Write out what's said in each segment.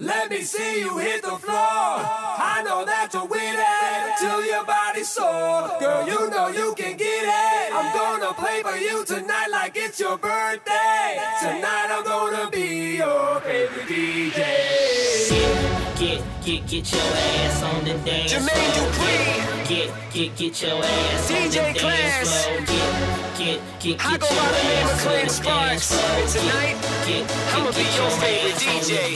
Let me see you hit the floor. I know that you're with it till your body's sore. Girl, you know you can get it. I'm gonna play for you tonight like it's your birthday. Tonight I'm gonna be your favorite DJ get, get, get your ass on the dance Jermaine Dupri. Get, get, get your ass DJ on the Class. dance floor. Get, get, get, I get go your by the name of ass on Clayton Sparks. And tonight, get, get, I'ma be your your favorite ass on the DJ.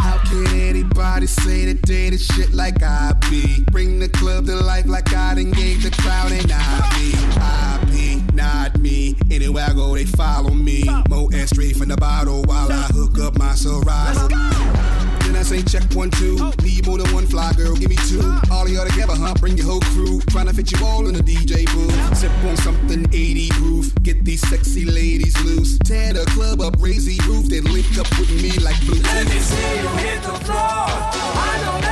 How can anybody say that they the shit like I be? Bring the club to life like I done gave the crowd and I be. I be, not me. Anywhere I go, they follow me. Mo and straight from the bottle while I hook up my Serato. Then I say check one, two. Need more than one fly girl, give me two. All y'all together, huh? Bring your whole crew. Trying to fit you all in the DJ booth. Sip on something 80 proof. Get these sexy ladies loose. Tear the club up, raise the roof. Then link up with me like Bluetooth. Let me see you hit the floor. I know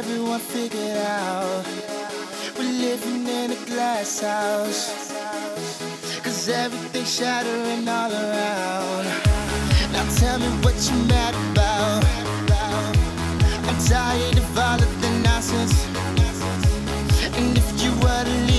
everyone figured out. We're living in a glass house. Cause everything's shattering all around. Now tell me what you're mad about. I'm tired of all of the nonsense. And if you were to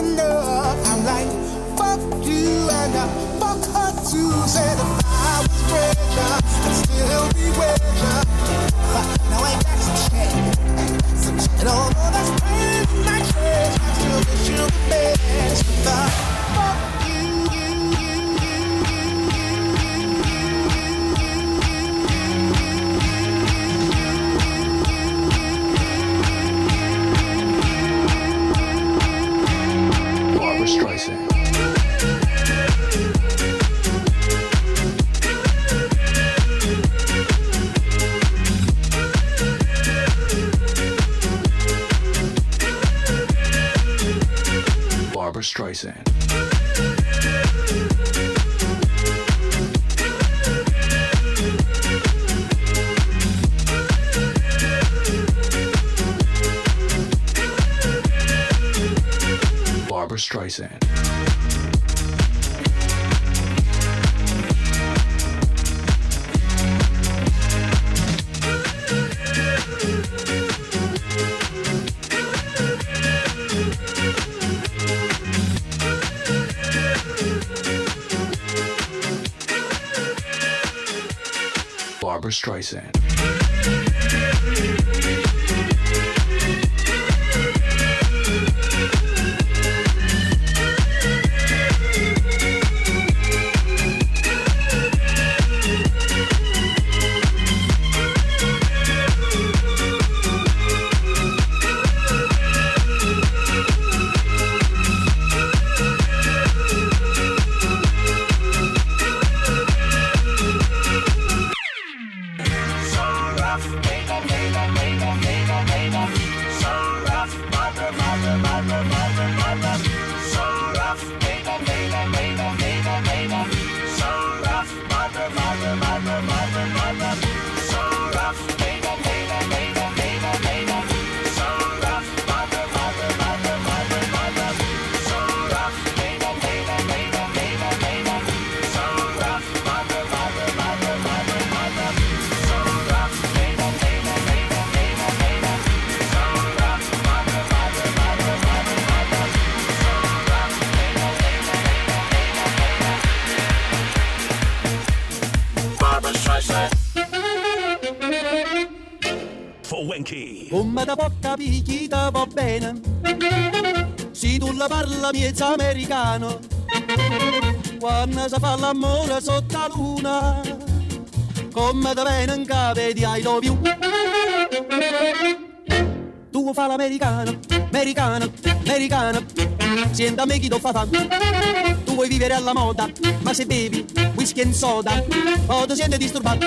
enough. I'm like, fuck you and uh, fuck her too. Said if I was richer, I'd still be with ya. Now ain't that some shit? Some shit. Although that's pain in my chest, I still wish you the best. Barbara Streisand. Wenky. Come da porta picchita va bene. Se tu la parla miezza americano. Quando si fa l'amore sotto la luna Come da bene in cave di I love you. Tu fa l'americano, americano, americano. Senta me chi ti fa Tu vuoi vivere alla moda Ma se bevi whisky e soda O ti senti disturbato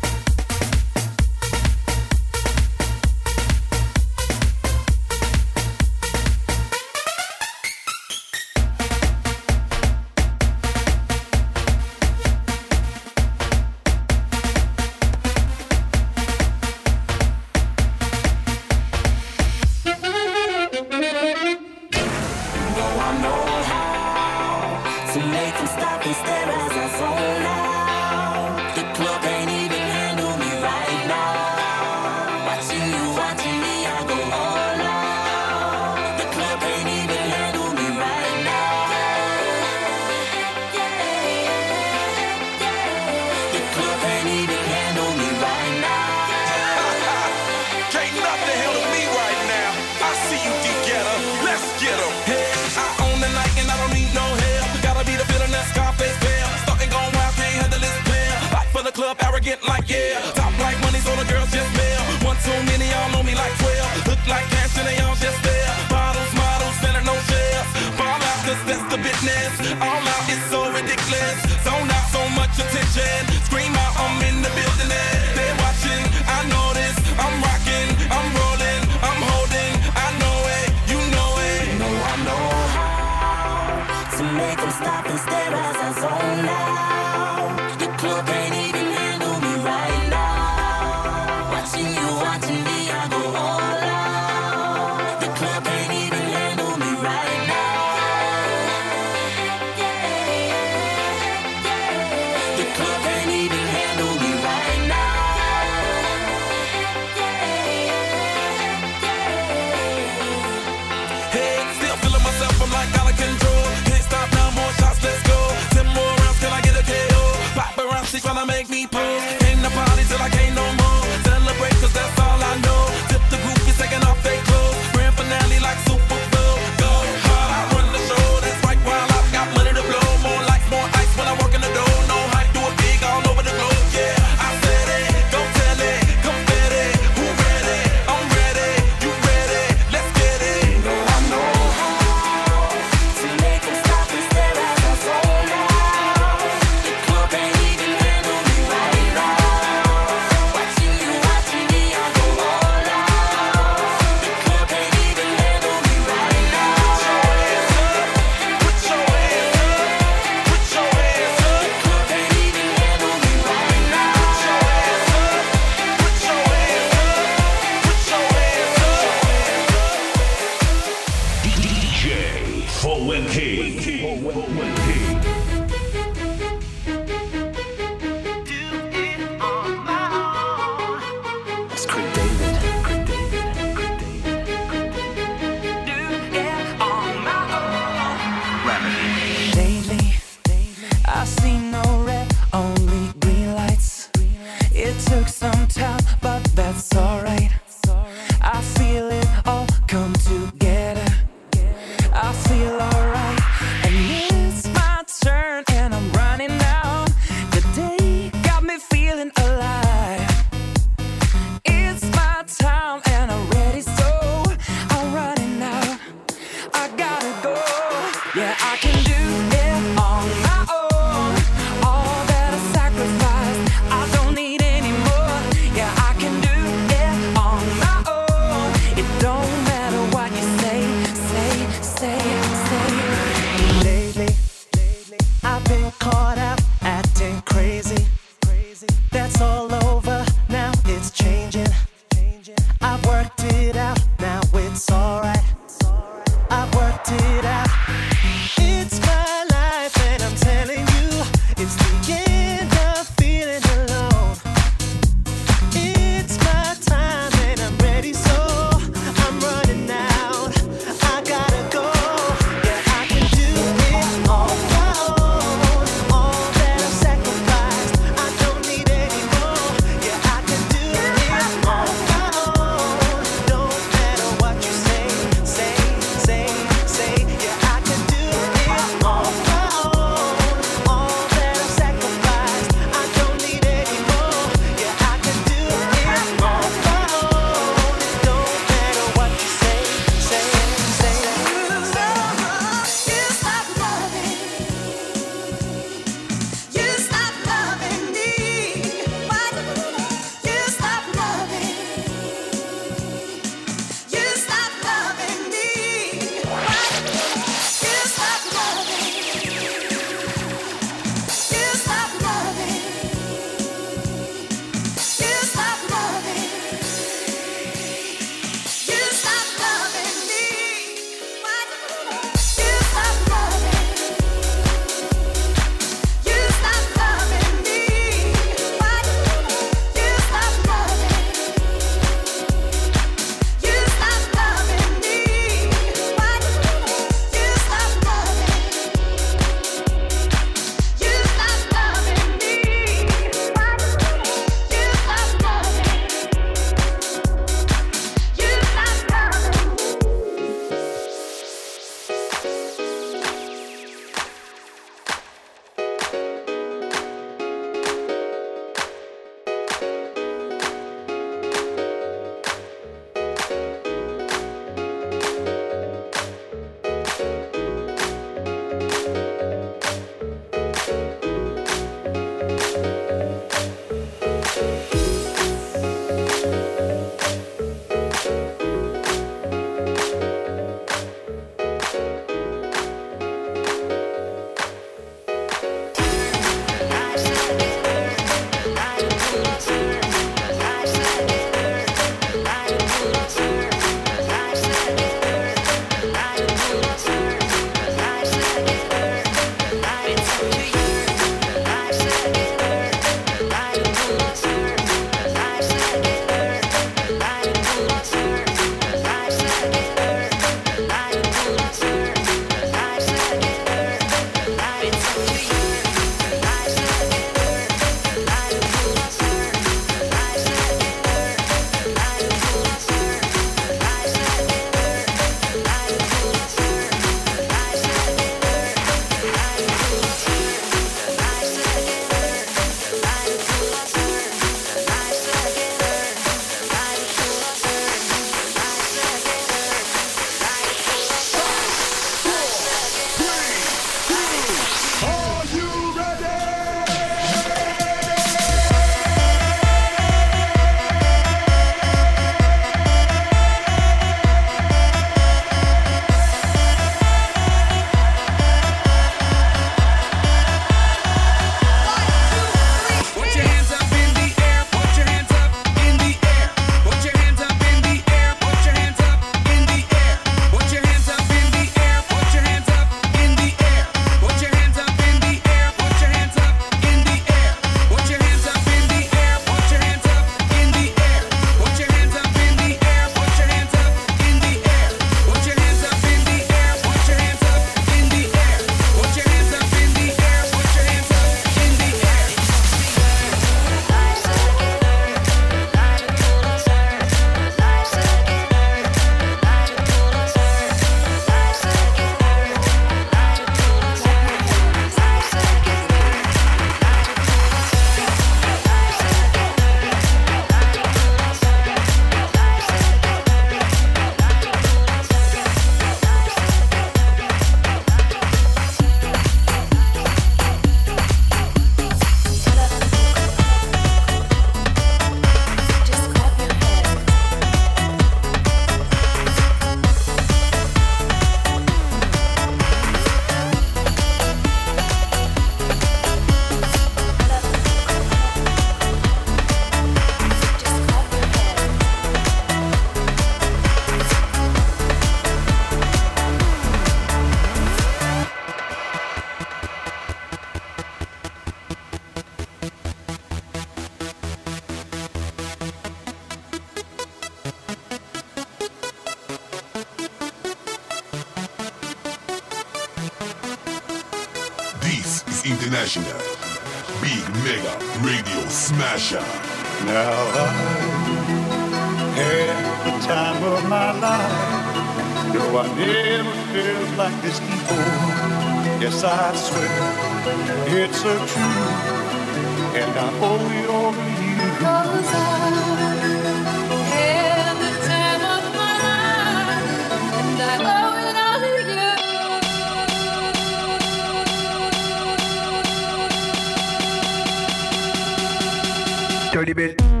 Dirty bit.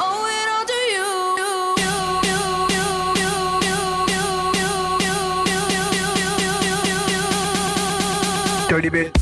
bit.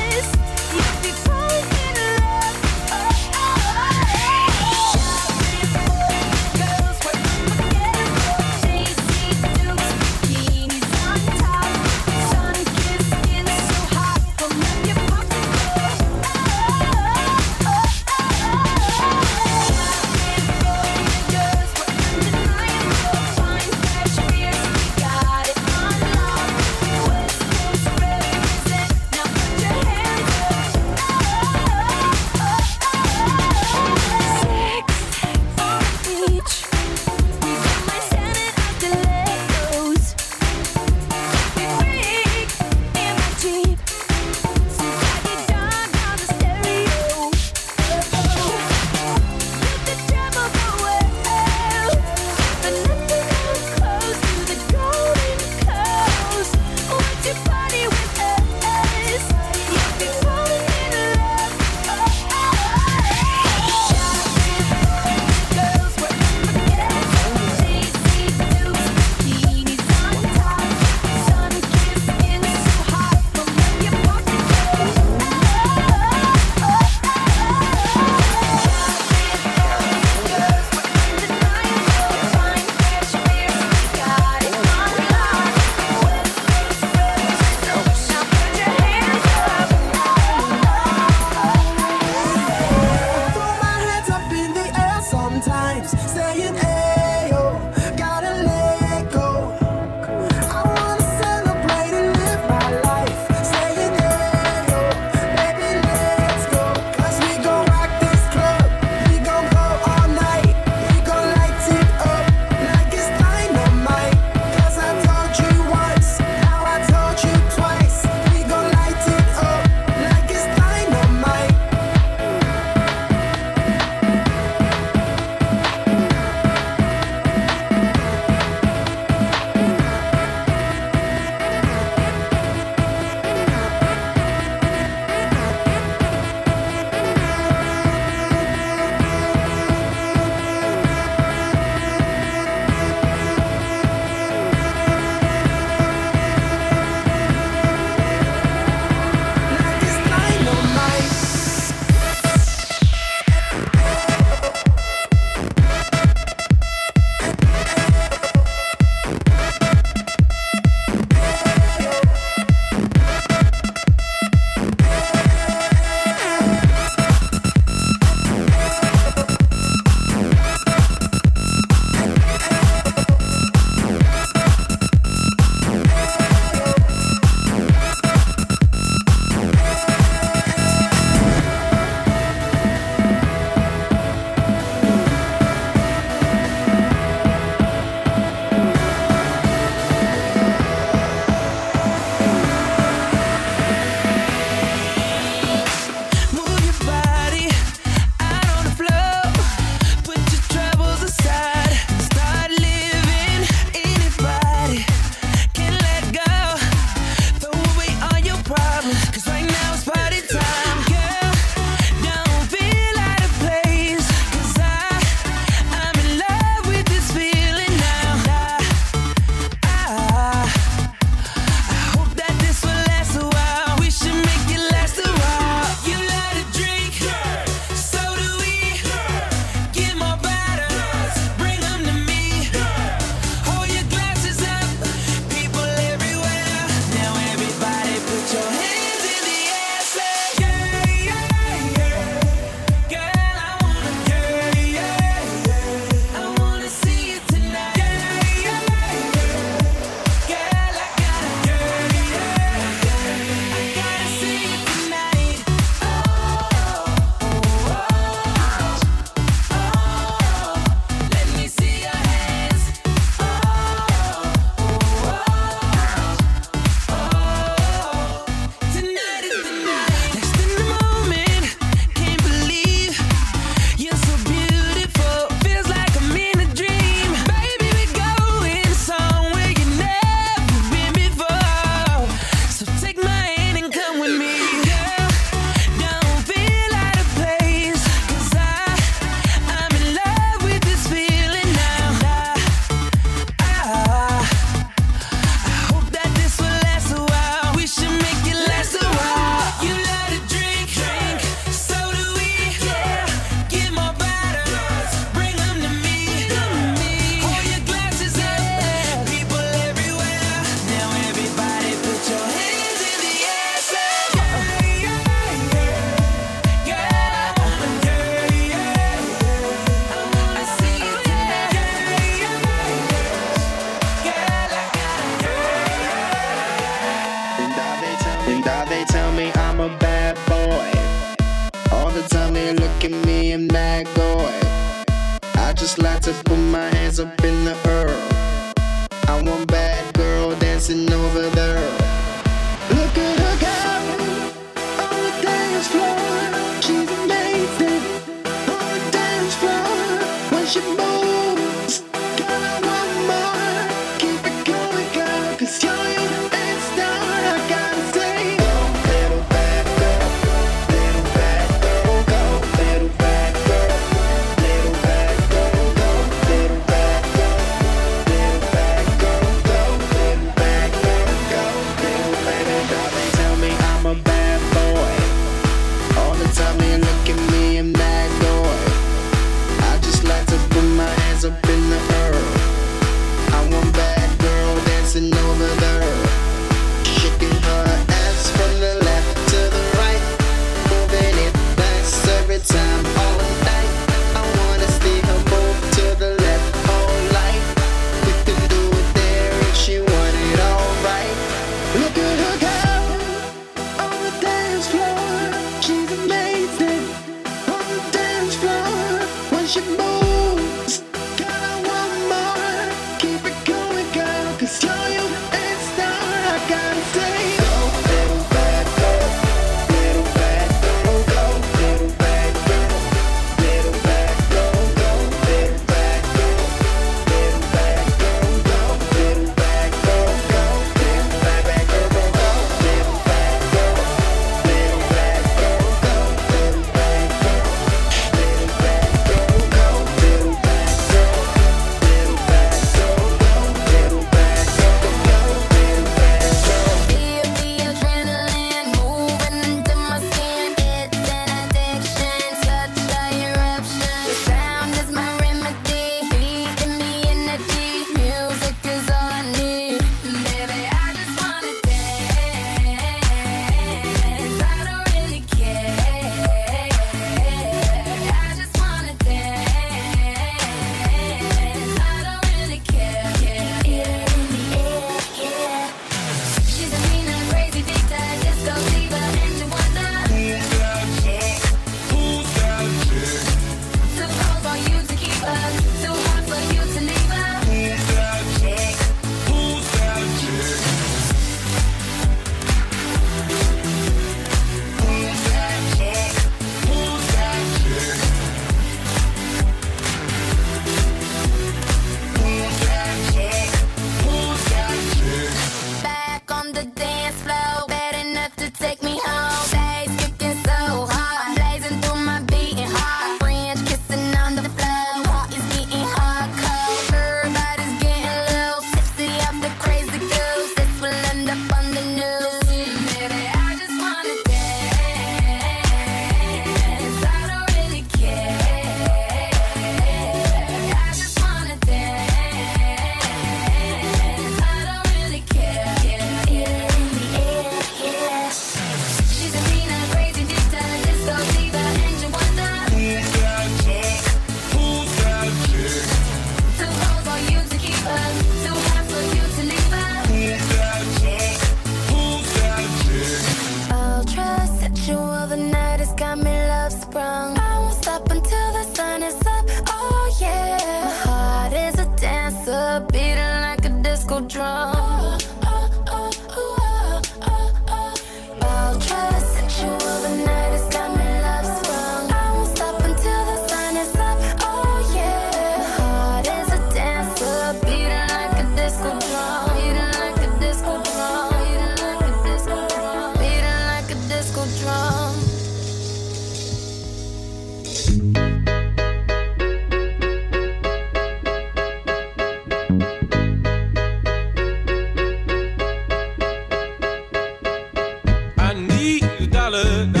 dollar.